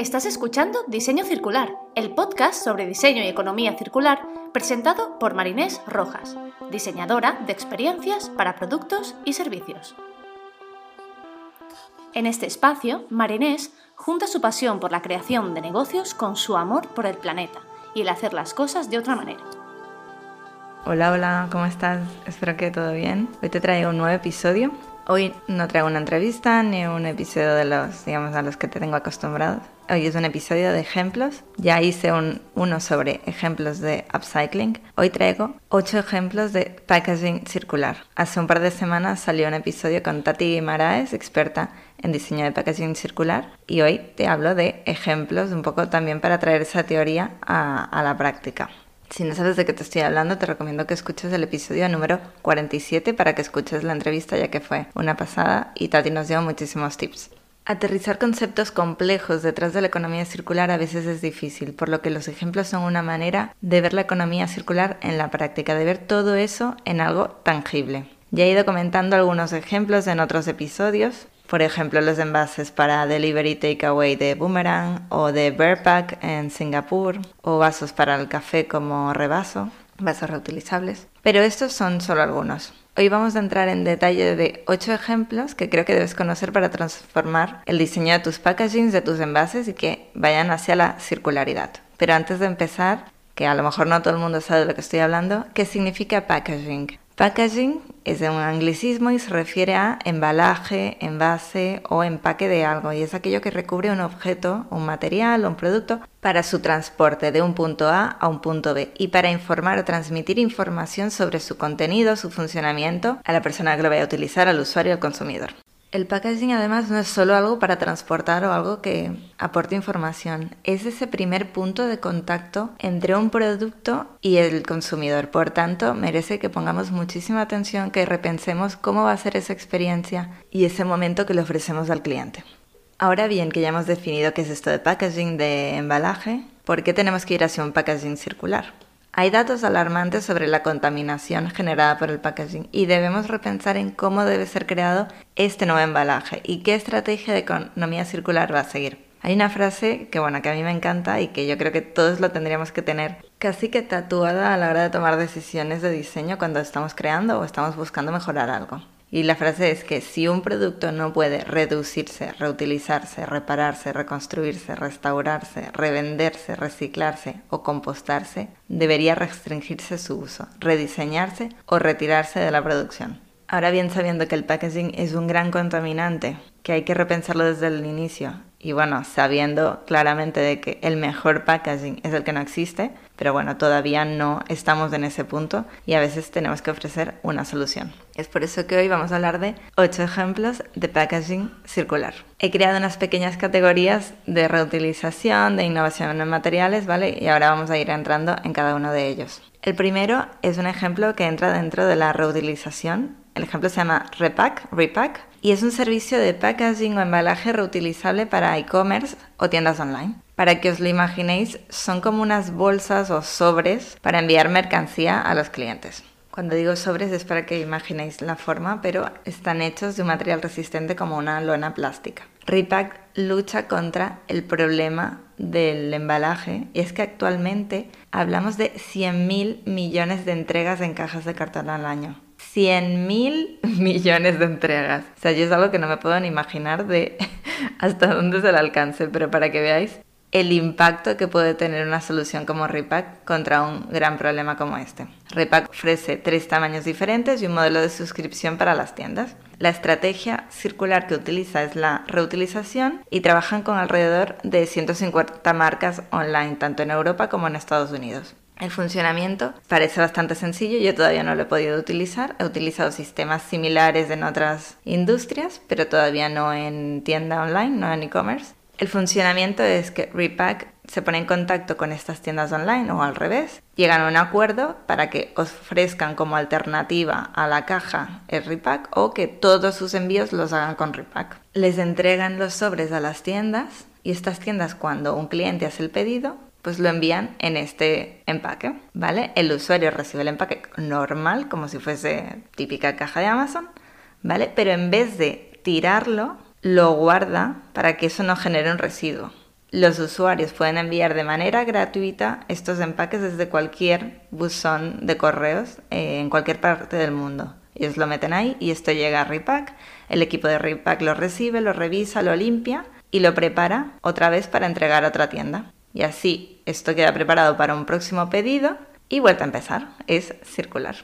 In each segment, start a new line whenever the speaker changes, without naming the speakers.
Estás escuchando Diseño Circular, el podcast sobre diseño y economía circular presentado por Marinés Rojas, diseñadora de experiencias para productos y servicios. En este espacio, Marinés junta su pasión por la creación de negocios con su amor por el planeta y el hacer las cosas de otra manera.
Hola, hola, ¿cómo estás? Espero que todo bien. Hoy te traigo un nuevo episodio. Hoy no traigo una entrevista ni un episodio de los, digamos, a los que te tengo acostumbrados. Hoy es un episodio de ejemplos. Ya hice un, uno sobre ejemplos de upcycling. Hoy traigo ocho ejemplos de packaging circular. Hace un par de semanas salió un episodio con Tati Maraes, experta en diseño de packaging circular, y hoy te hablo de ejemplos un poco también para traer esa teoría a, a la práctica. Si no sabes de qué te estoy hablando, te recomiendo que escuches el episodio número 47 para que escuches la entrevista, ya que fue una pasada y Tati nos dio muchísimos tips. Aterrizar conceptos complejos detrás de la economía circular a veces es difícil, por lo que los ejemplos son una manera de ver la economía circular en la práctica, de ver todo eso en algo tangible. Ya he ido comentando algunos ejemplos en otros episodios, por ejemplo, los envases para delivery takeaway de Boomerang o de Bearpack en Singapur o vasos para el café como Rebaso, vasos reutilizables. Pero estos son solo algunos. Hoy vamos a entrar en detalle de 8 ejemplos que creo que debes conocer para transformar el diseño de tus packagings, de tus envases y que vayan hacia la circularidad. Pero antes de empezar, que a lo mejor no todo el mundo sabe de lo que estoy hablando, ¿qué significa packaging? Packaging es un anglicismo y se refiere a embalaje, envase o empaque de algo y es aquello que recubre un objeto, un material o un producto para su transporte de un punto A a un punto B y para informar o transmitir información sobre su contenido, su funcionamiento a la persona que lo vaya a utilizar, al usuario, al consumidor. El packaging además no es solo algo para transportar o algo que aporte información, es ese primer punto de contacto entre un producto y el consumidor. Por tanto, merece que pongamos muchísima atención, que repensemos cómo va a ser esa experiencia y ese momento que le ofrecemos al cliente. Ahora bien, que ya hemos definido qué es esto de packaging de embalaje, ¿por qué tenemos que ir hacia un packaging circular? Hay datos alarmantes sobre la contaminación generada por el packaging y debemos repensar en cómo debe ser creado este nuevo embalaje y qué estrategia de economía circular va a seguir. Hay una frase que bueno, que a mí me encanta y que yo creo que todos lo tendríamos que tener casi que tatuada a la hora de tomar decisiones de diseño cuando estamos creando o estamos buscando mejorar algo. Y la frase es que si un producto no puede reducirse, reutilizarse, repararse, reconstruirse, restaurarse, revenderse, reciclarse o compostarse, debería restringirse su uso, rediseñarse o retirarse de la producción. Ahora bien, sabiendo que el packaging es un gran contaminante, que hay que repensarlo desde el inicio, y bueno, sabiendo claramente de que el mejor packaging es el que no existe, pero bueno, todavía no estamos en ese punto y a veces tenemos que ofrecer una solución. Es por eso que hoy vamos a hablar de 8 ejemplos de packaging circular. He creado unas pequeñas categorías de reutilización, de innovación en materiales, ¿vale? Y ahora vamos a ir entrando en cada uno de ellos. El primero es un ejemplo que entra dentro de la reutilización. El ejemplo se llama Repack, Repack, y es un servicio de packaging o embalaje reutilizable para e-commerce o tiendas online. Para que os lo imaginéis, son como unas bolsas o sobres para enviar mercancía a los clientes. Cuando digo sobres es para que imaginéis la forma, pero están hechos de un material resistente como una lona plástica. Repack lucha contra el problema del embalaje y es que actualmente hablamos de 100.000 millones de entregas en cajas de cartón al año. 100 mil millones de entregas. O sea, yo es algo que no me puedo ni imaginar de hasta dónde es el alcance, pero para que veáis el impacto que puede tener una solución como Repack contra un gran problema como este. Repack ofrece tres tamaños diferentes y un modelo de suscripción para las tiendas. La estrategia circular que utiliza es la reutilización y trabajan con alrededor de 150 marcas online, tanto en Europa como en Estados Unidos. El funcionamiento parece bastante sencillo, yo todavía no lo he podido utilizar. He utilizado sistemas similares en otras industrias, pero todavía no en tienda online, no en e-commerce. El funcionamiento es que Repack se pone en contacto con estas tiendas online o al revés, llegan a un acuerdo para que ofrezcan como alternativa a la caja el Repack o que todos sus envíos los hagan con Repack. Les entregan los sobres a las tiendas y estas tiendas cuando un cliente hace el pedido pues lo envían en este empaque, ¿vale? El usuario recibe el empaque normal, como si fuese típica caja de Amazon, ¿vale? Pero en vez de tirarlo, lo guarda para que eso no genere un residuo. los usuarios pueden enviar de manera gratuita estos empaques desde cualquier buzón de correos eh, en cualquier parte del mundo. Ellos lo meten ahí y esto llega a Repack. El equipo de Repack lo recibe, lo revisa, lo limpia y lo prepara otra vez para entregar a otra tienda. Y así esto queda preparado para un próximo pedido y vuelta a empezar. Es circular.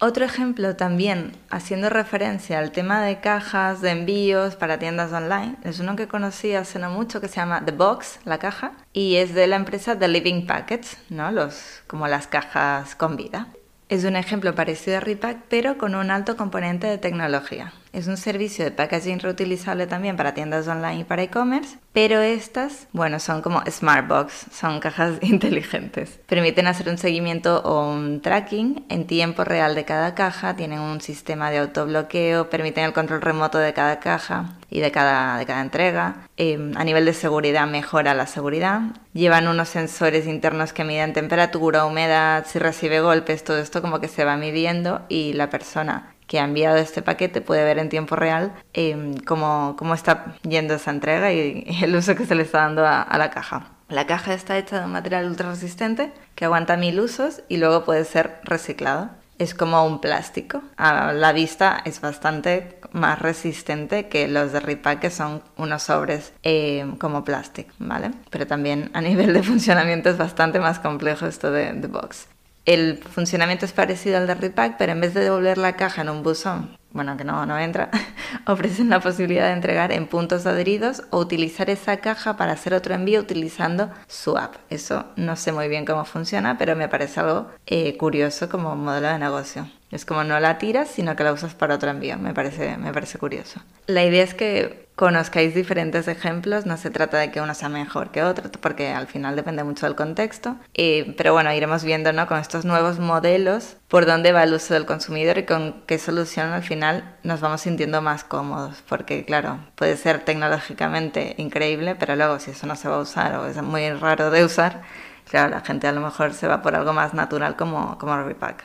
Otro ejemplo también, haciendo referencia al tema de cajas de envíos para tiendas online, es uno que conocí hace no mucho que se llama The Box, la caja, y es de la empresa The Living Packets, ¿no? Los, como las cajas con vida. Es un ejemplo parecido a Repack, pero con un alto componente de tecnología. Es un servicio de packaging reutilizable también para tiendas online y para e-commerce, pero estas, bueno, son como smart box, son cajas inteligentes. Permiten hacer un seguimiento o un tracking en tiempo real de cada caja, tienen un sistema de autobloqueo, permiten el control remoto de cada caja y de cada, de cada entrega. Em, a nivel de seguridad mejora la seguridad. Llevan unos sensores internos que miden temperatura, humedad, si recibe golpes, todo esto como que se va midiendo y la persona que ha enviado este paquete puede ver en tiempo real em, cómo, está yendo esa entrega y, el uso que se le está dando a, la caja. La caja está hecha de un material ultra resistente que aguanta mil usos y luego puede ser reciclado. Es como un plástico. A la vista es bastante más resistente que los de Repack, que son unos sobres em, como plástico, ¿vale? Pero también a nivel de funcionamiento es bastante más complejo esto de, de Box. El funcionamiento es parecido al de Repack, pero en vez de devolver la caja en un buzón, bueno, que no, no entra, ofrecen la posibilidad de entregar en puntos adheridos o utilizar esa caja para hacer otro envío utilizando su app. Eso no sé muy bien cómo funciona, pero me parece algo eh, curioso como modelo de negocio. Es como no la tiras, sino que la usas para otro envío. Me parece, me parece curioso. La idea es que conozcáis diferentes ejemplos, no se trata de que uno sea mejor que otro, porque al final depende mucho del contexto, eh, pero bueno, iremos viendo ¿no? con estos nuevos modelos por dónde va el uso del consumidor y con qué solución al final nos vamos sintiendo más cómodos, porque claro, puede ser tecnológicamente increíble, pero luego si eso no se va a usar o es muy raro de usar, claro, la gente a lo mejor se va por algo más natural como, como Repack.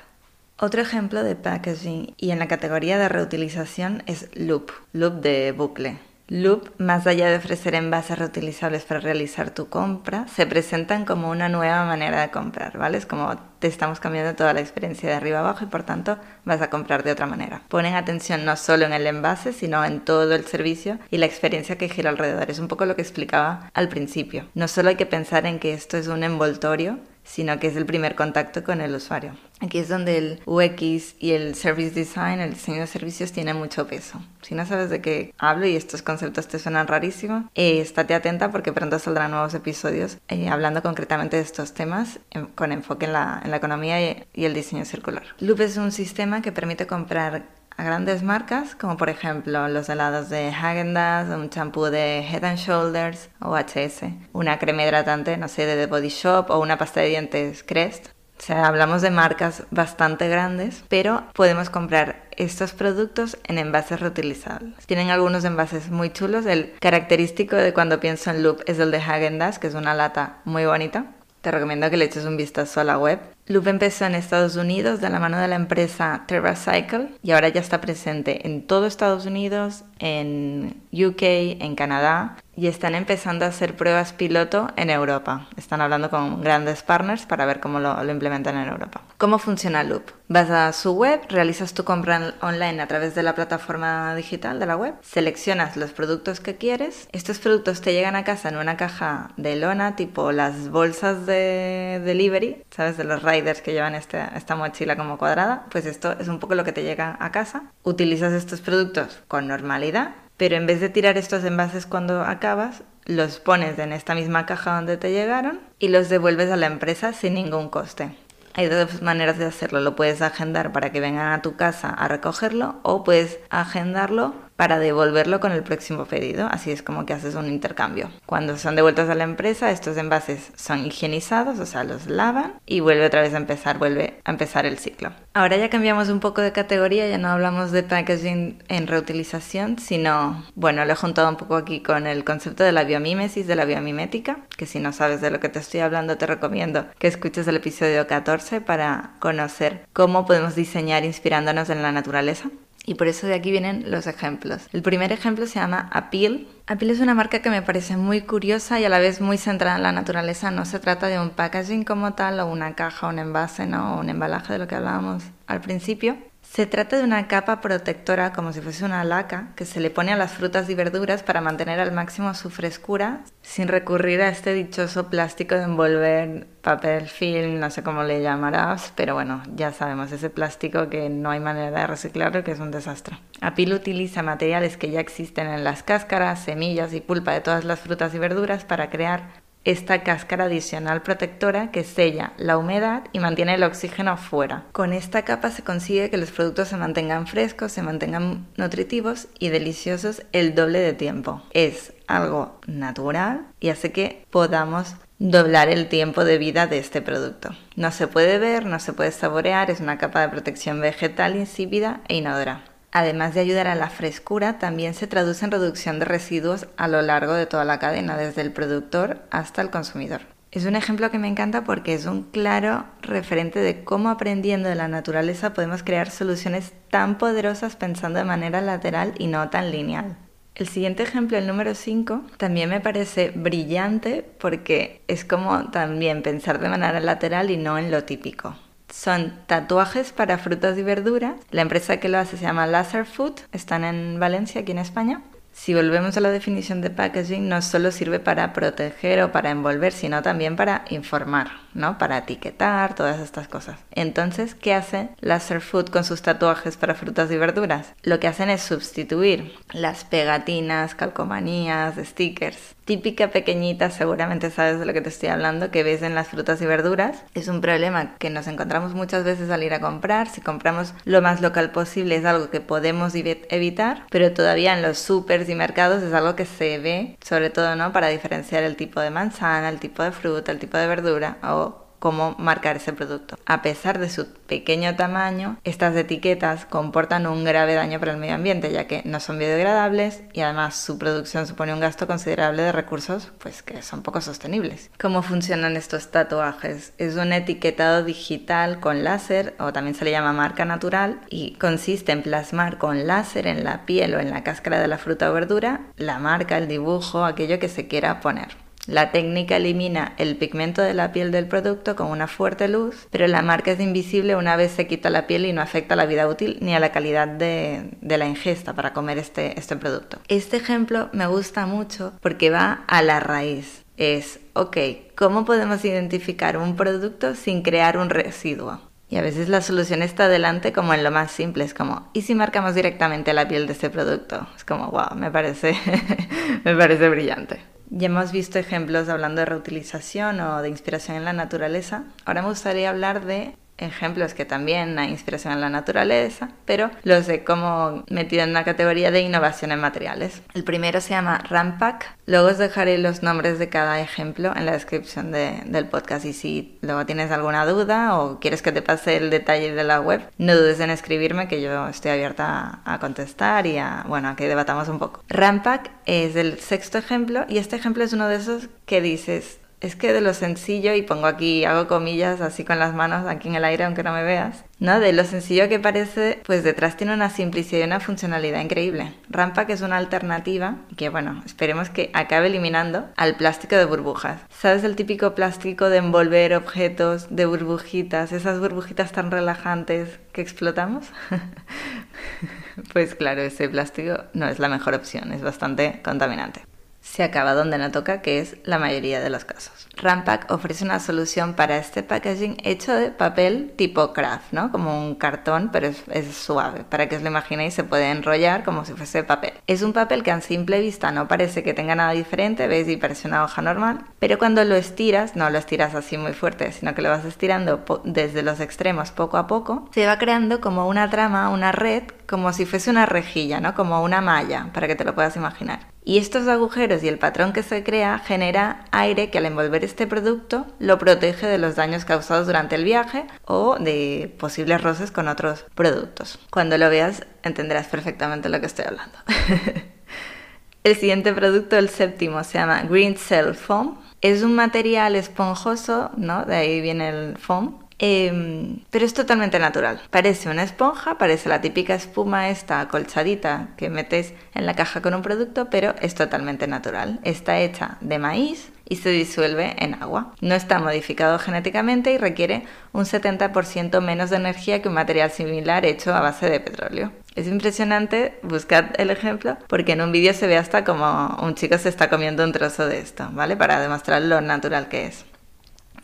Otro ejemplo de packaging y en la categoría de reutilización es Loop, Loop de bucle. Loop, más allá de ofrecer envases reutilizables para realizar tu compra, se presentan como una nueva manera de comprar, ¿vale? Es como te estamos cambiando toda la experiencia de arriba abajo y por tanto vas a comprar de otra manera. Ponen atención no solo en el envase, sino en todo el servicio y la experiencia que gira alrededor. Es un poco lo que explicaba al principio. No solo hay que pensar en que esto es un envoltorio, sino que es el primer contacto con el usuario. Aquí es donde el UX y el Service Design, el diseño de servicios, tiene mucho peso. Si no sabes de qué hablo y estos conceptos te suenan rarísimos, eh, estate atenta porque pronto saldrán nuevos episodios eh, hablando concretamente de estos temas con enfoque en la, economía y, y el diseño circular. Loop es un sistema que permite comprar a grandes marcas, como por ejemplo los helados de Häagen-Dazs, un champú de Head and Shoulders o HS, una crema hidratante, no sé, de The Body Shop o una pasta de dientes Crest. O sea, hablamos de marcas bastante grandes, pero podemos comprar estos productos en envases reutilizables. Tienen algunos envases muy chulos. El característico de cuando pienso en Loop es el de Häagen-Dazs, que es una lata muy bonita. Te recomiendo que le eches un vistazo a la web Loop empezó en Estados Unidos de la mano de la empresa TerraCycle y ahora ya está presente en todo Estados Unidos, en UK, en Canadá y están empezando a hacer pruebas piloto en Europa. Están hablando con grandes partners para ver cómo lo, implementan en Europa. ¿Cómo funciona Loop? Vas a su web, realizas tu compra online a través de la plataforma digital de la web, seleccionas los productos que quieres, estos productos te llegan a casa en una caja de lona tipo las bolsas de delivery, ¿sabes? De los riders que llevan este, esta mochila como cuadrada, pues esto es un poco lo que te llega a casa. Utilizas estos productos con normalidad pero en vez de tirar estos envases cuando acabas, los pones en esta misma caja donde te llegaron y los devuelves a la empresa sin ningún coste. Hay dos maneras de hacerlo. Lo puedes agendar para que vengan a tu casa a recogerlo o puedes agendarlo para devolverlo con el próximo pedido. Así es como que haces un intercambio. Cuando son devueltos a la empresa, estos envases son higienizados, o sea, los lavan y vuelve otra vez a empezar, vuelve a empezar el ciclo. Ahora ya cambiamos un poco de categoría, ya no hablamos de packaging en reutilización, sino, bueno, lo he juntado un poco aquí con el concepto de la biomímesis, de la biomimética, que si no sabes de lo que te estoy hablando, te recomiendo que escuches el episodio 14 para conocer cómo podemos diseñar inspirándonos en la naturaleza Y por eso de aquí vienen los ejemplos. El primer ejemplo se llama Appeal. Appeal es una marca que me parece muy curiosa y a la vez muy centrada en la naturaleza. No se trata de un packaging como tal o una caja, un envase, ¿no? o un embalaje de lo que hablábamos al principio, se trata de una capa protectora como si fuese una laca que se le pone a las frutas y verduras para mantener al máximo su frescura sin recurrir a este dichoso plástico de envolver papel film, no sé cómo le llamarás, pero bueno, ya sabemos, ese plástico que no hay manera de reciclarlo que es un desastre. Apil utiliza materiales que ya existen en las cáscaras, semillas y pulpa de todas las frutas y verduras para crear esta cáscara adicional protectora que sella la humedad y mantiene el oxígeno fuera. Con esta capa se consigue que los productos se mantengan frescos, se mantengan nutritivos y deliciosos el doble de tiempo. Es algo natural y hace que podamos doblar el tiempo de vida de este producto. No se puede ver, no se puede saborear, es una capa de protección vegetal insípida e inodora además de ayudar a la frescura, también se traduce en reducción de residuos a lo largo de toda la cadena, desde el productor hasta el consumidor. Es un ejemplo que me encanta porque es un claro referente de cómo aprendiendo de la naturaleza podemos crear soluciones tan poderosas pensando de manera lateral y no tan lineal. El siguiente ejemplo, el número 5, también me parece brillante porque es como también pensar de manera lateral y no en lo típico. Son tatuajes para frutas y verduras. La empresa que lo hace se llama Laser Food. Están en Valencia, aquí en España. Si volvemos a la definición de packaging, no solo sirve para proteger o para envolver, sino también para informar, ¿no? Para etiquetar, todas estas cosas. Entonces, ¿qué hace Laser Food con sus tatuajes para frutas y verduras? Lo que hacen es sustituir las pegatinas, calcomanías, stickers típica pequeñita, seguramente sabes de lo que te estoy hablando, que ves en las frutas y verduras. Es un problema que nos encontramos muchas veces al ir a comprar. Si compramos lo más local posible es algo que podemos evitar, pero todavía en los supers y mercados es algo que se ve, sobre todo, ¿no? Para diferenciar el tipo de manzana, el tipo de fruta, el tipo de verdura o cómo marcar ese producto. A pesar de su pequeño tamaño, estas etiquetas comportan un grave daño para el medio ambiente, ya que no son biodegradables y además su producción supone un gasto considerable de recursos pues que son poco sostenibles. ¿Cómo funcionan estos tatuajes? Es un etiquetado digital con láser o también se le llama marca natural y consiste en plasmar con láser en la piel o en la cáscara de la fruta o verdura la marca, el dibujo, aquello que se quiera poner. La técnica elimina el pigmento de la piel del producto con una fuerte luz, pero la marca es invisible una vez se quita la piel y no afecta a la vida útil ni a la calidad de, la ingesta para comer este, este producto. Este ejemplo me gusta mucho porque va a la raíz. Es, ok, ¿cómo podemos identificar un producto sin crear un residuo? Y a veces la solución está adelante como en lo más simple, es como, ¿y si marcamos directamente la piel de ese producto? Es como, wow, me parece, me parece brillante. Ya hemos visto ejemplos hablando de reutilización o de inspiración en la naturaleza. Ahora me gustaría hablar de ejemplos que también hay inspiración en la naturaleza, pero los he como metido en la categoría de innovación en materiales. El primero se llama Rampack. Luego os dejaré los nombres de cada ejemplo en la descripción del podcast y si luego tienes alguna duda o quieres que te pase el detalle de la web, no dudes en escribirme que yo estoy abierta a, contestar y a, bueno, a que debatamos un poco. Rampack es el sexto ejemplo y este ejemplo es uno de esos que dices, es que de lo sencillo, y pongo aquí, hago comillas así con las manos aquí en el aire aunque no me veas, ¿no? De lo sencillo que parece, pues detrás tiene una simplicidad y una funcionalidad increíble. Rampa que es una alternativa que, bueno, esperemos que acabe eliminando al plástico de burbujas. ¿Sabes el típico plástico de envolver objetos de burbujitas, esas burbujitas tan relajantes que explotamos? pues claro, ese plástico no es la mejor opción, es bastante contaminante se acaba donde no toca, que es la mayoría de los casos. Rampack ofrece una solución para este packaging hecho de papel tipo craft, ¿no? Como un cartón, pero es, suave. Para que os lo imaginéis, se puede enrollar como si fuese papel. Es un papel que a simple vista no parece que tenga nada diferente, veis, y parece una hoja normal, pero cuando lo estiras, no lo estiras así muy fuerte, sino que lo vas estirando desde los extremos poco a poco, se va creando como una trama, una red, como si fuese una rejilla, ¿no? Como una malla, para que te lo puedas imaginar. Y estos agujeros y el patrón que se crea genera aire que al envolver este producto lo protege de los daños causados durante el viaje o de posibles roces con otros productos. Cuando lo veas entenderás perfectamente lo que estoy hablando. el siguiente producto, el séptimo, se llama Green Cell Foam. Es un material esponjoso, ¿no? De ahí viene el foam, Em, pero es totalmente natural. Parece una esponja, parece la típica espuma esta acolchadita que metes en la caja con un producto, pero es totalmente natural. Está hecha de maíz y se disuelve en agua. No está modificado genéticamente y requiere un 70% menos de energía que un material similar hecho a base de petróleo. Es impresionante, buscad el ejemplo, porque en un vídeo se ve hasta como un chico se está comiendo un trozo de esto, ¿vale? Para demostrar lo natural que es.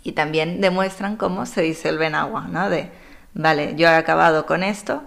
Y también demuestran cómo se disuelve en agua, ¿no? De, vale, yo he acabado con esto,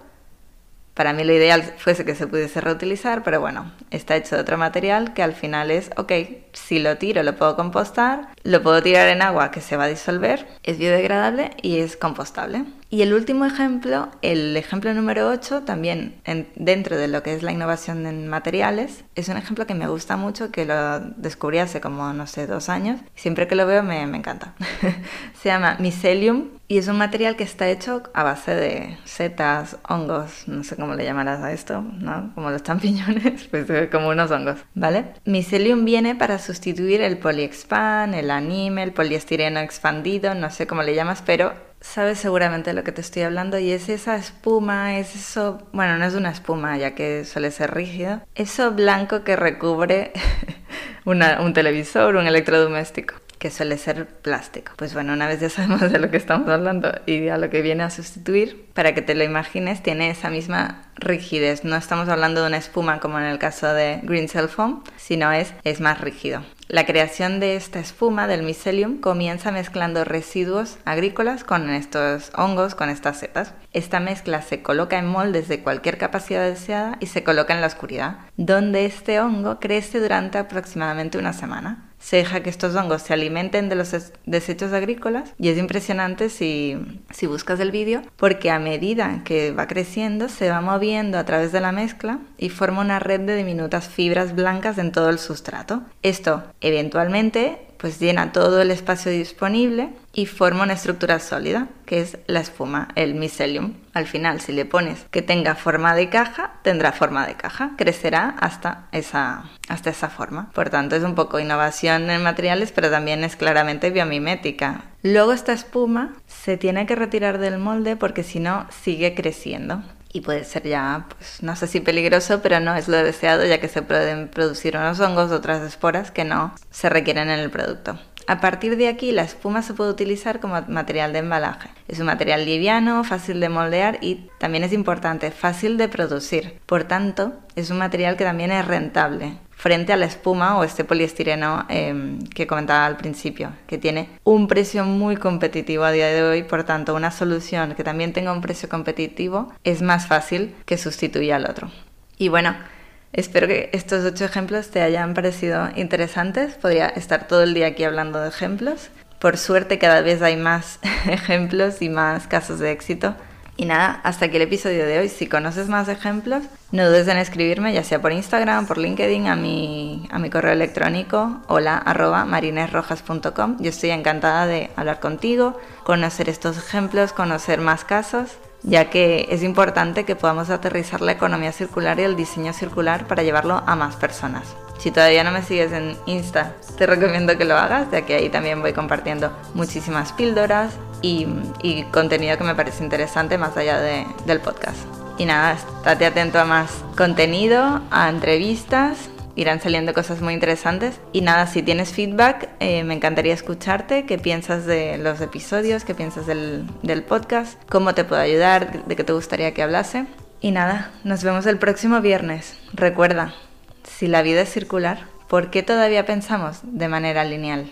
para mí lo ideal fuese que se pudiese reutilizar, pero bueno, está hecho de otro material que al final es, ok, si lo tiro lo puedo compostar, lo puedo tirar en agua que se va a disolver, es biodegradable y es compostable. Y el último ejemplo, el ejemplo número 8, también dentro de lo que es la innovación en materiales, es un ejemplo que me gusta mucho, que lo descubrí hace como, no sé, dos años. Siempre que lo veo me, me encanta. Se llama Mycelium y es un material que está hecho a base de setas, hongos, no sé cómo le llamarás a esto, ¿no? Como los champiñones, pues eh, como unos hongos, ¿vale? Mycelium viene para sustituir el polyexpan, el anime, el poliestireno expandido, no sé cómo le llamas, pero sabes seguramente de lo que te estoy hablando y es esa espuma, es eso, bueno, no es una espuma ya que suele ser rígido, eso blanco que recubre un televisor, un electrodoméstico que suele ser plástico. Pues bueno, una vez ya sabemos de lo que estamos hablando y a lo que viene a sustituir, para que te lo imagines, tiene esa misma rigidez. No estamos hablando de una espuma como en el caso de Green Cell Foam, sino es, es más rígido. La creación de esta espuma del mycelium comienza mezclando residuos agrícolas con estos hongos, con estas setas. Esta mezcla se coloca en moldes de cualquier capacidad deseada y se coloca en la oscuridad, donde este hongo crece durante aproximadamente una semana se deja que estos hongos se alimenten de los desechos agrícolas y es impresionante si, si buscas el vídeo porque a medida que va creciendo se va moviendo a través de la mezcla y forma una red de diminutas fibras blancas en todo el sustrato. Esto eventualmente pues llena todo el espacio disponible y forma una estructura sólida, que es la espuma, el mycelium. Al final, si le pones que tenga forma de caja, tendrá forma de caja, crecerá hasta esa, hasta esa forma. Por tanto, es un poco innovación en materiales, pero también es claramente biomimética. Luego esta espuma se tiene que retirar del molde porque si no sigue creciendo y puede ser ya, pues no sé si peligroso, pero no es lo deseado ya que se pueden producir unos hongos o otras esporas que no se requieren en el producto. A partir de aquí, la espuma se puede utilizar como material de embalaje. Es un material liviano, fácil de moldear y también es importante, fácil de producir. Por tanto, es un material que también es rentable frente a la espuma o este poliestireno em, que comentaba al principio, que tiene un precio muy competitivo a día de hoy, por tanto una solución que también tenga un precio competitivo es más fácil que sustituya al otro. Y bueno, Espero que estos ocho ejemplos te hayan parecido interesantes. Podría estar todo el día aquí hablando de ejemplos. Por suerte cada vez hay más ejemplos y más casos de éxito y nada, hasta aquí el episodio de hoy. Si conoces más ejemplos, no dudes en escribirme, ya sea por Instagram, por LinkedIn, a mi, a mi correo electrónico, hola arroba marinesrojas.com. Yo estoy encantada de hablar contigo, conocer estos ejemplos, conocer más casos, ya que es importante que podamos aterrizar la economía circular y el diseño circular para llevarlo a más personas. Si todavía no me sigues en Insta, te recomiendo que lo hagas, ya que ahí también voy compartiendo muchísimas píldoras y, contenido que me parece interesante más allá del podcast. Y nada, estate atento a más contenido, a entrevistas, irán saliendo cosas muy interesantes. Y nada, si tienes feedback, eh, me encantaría escucharte, qué piensas de los episodios, qué piensas del, del podcast, cómo te puedo ayudar, de qué te gustaría que hablase. Y nada, nos vemos el próximo viernes. Recuerda, si la vida es circular, ¿por qué todavía pensamos de manera lineal?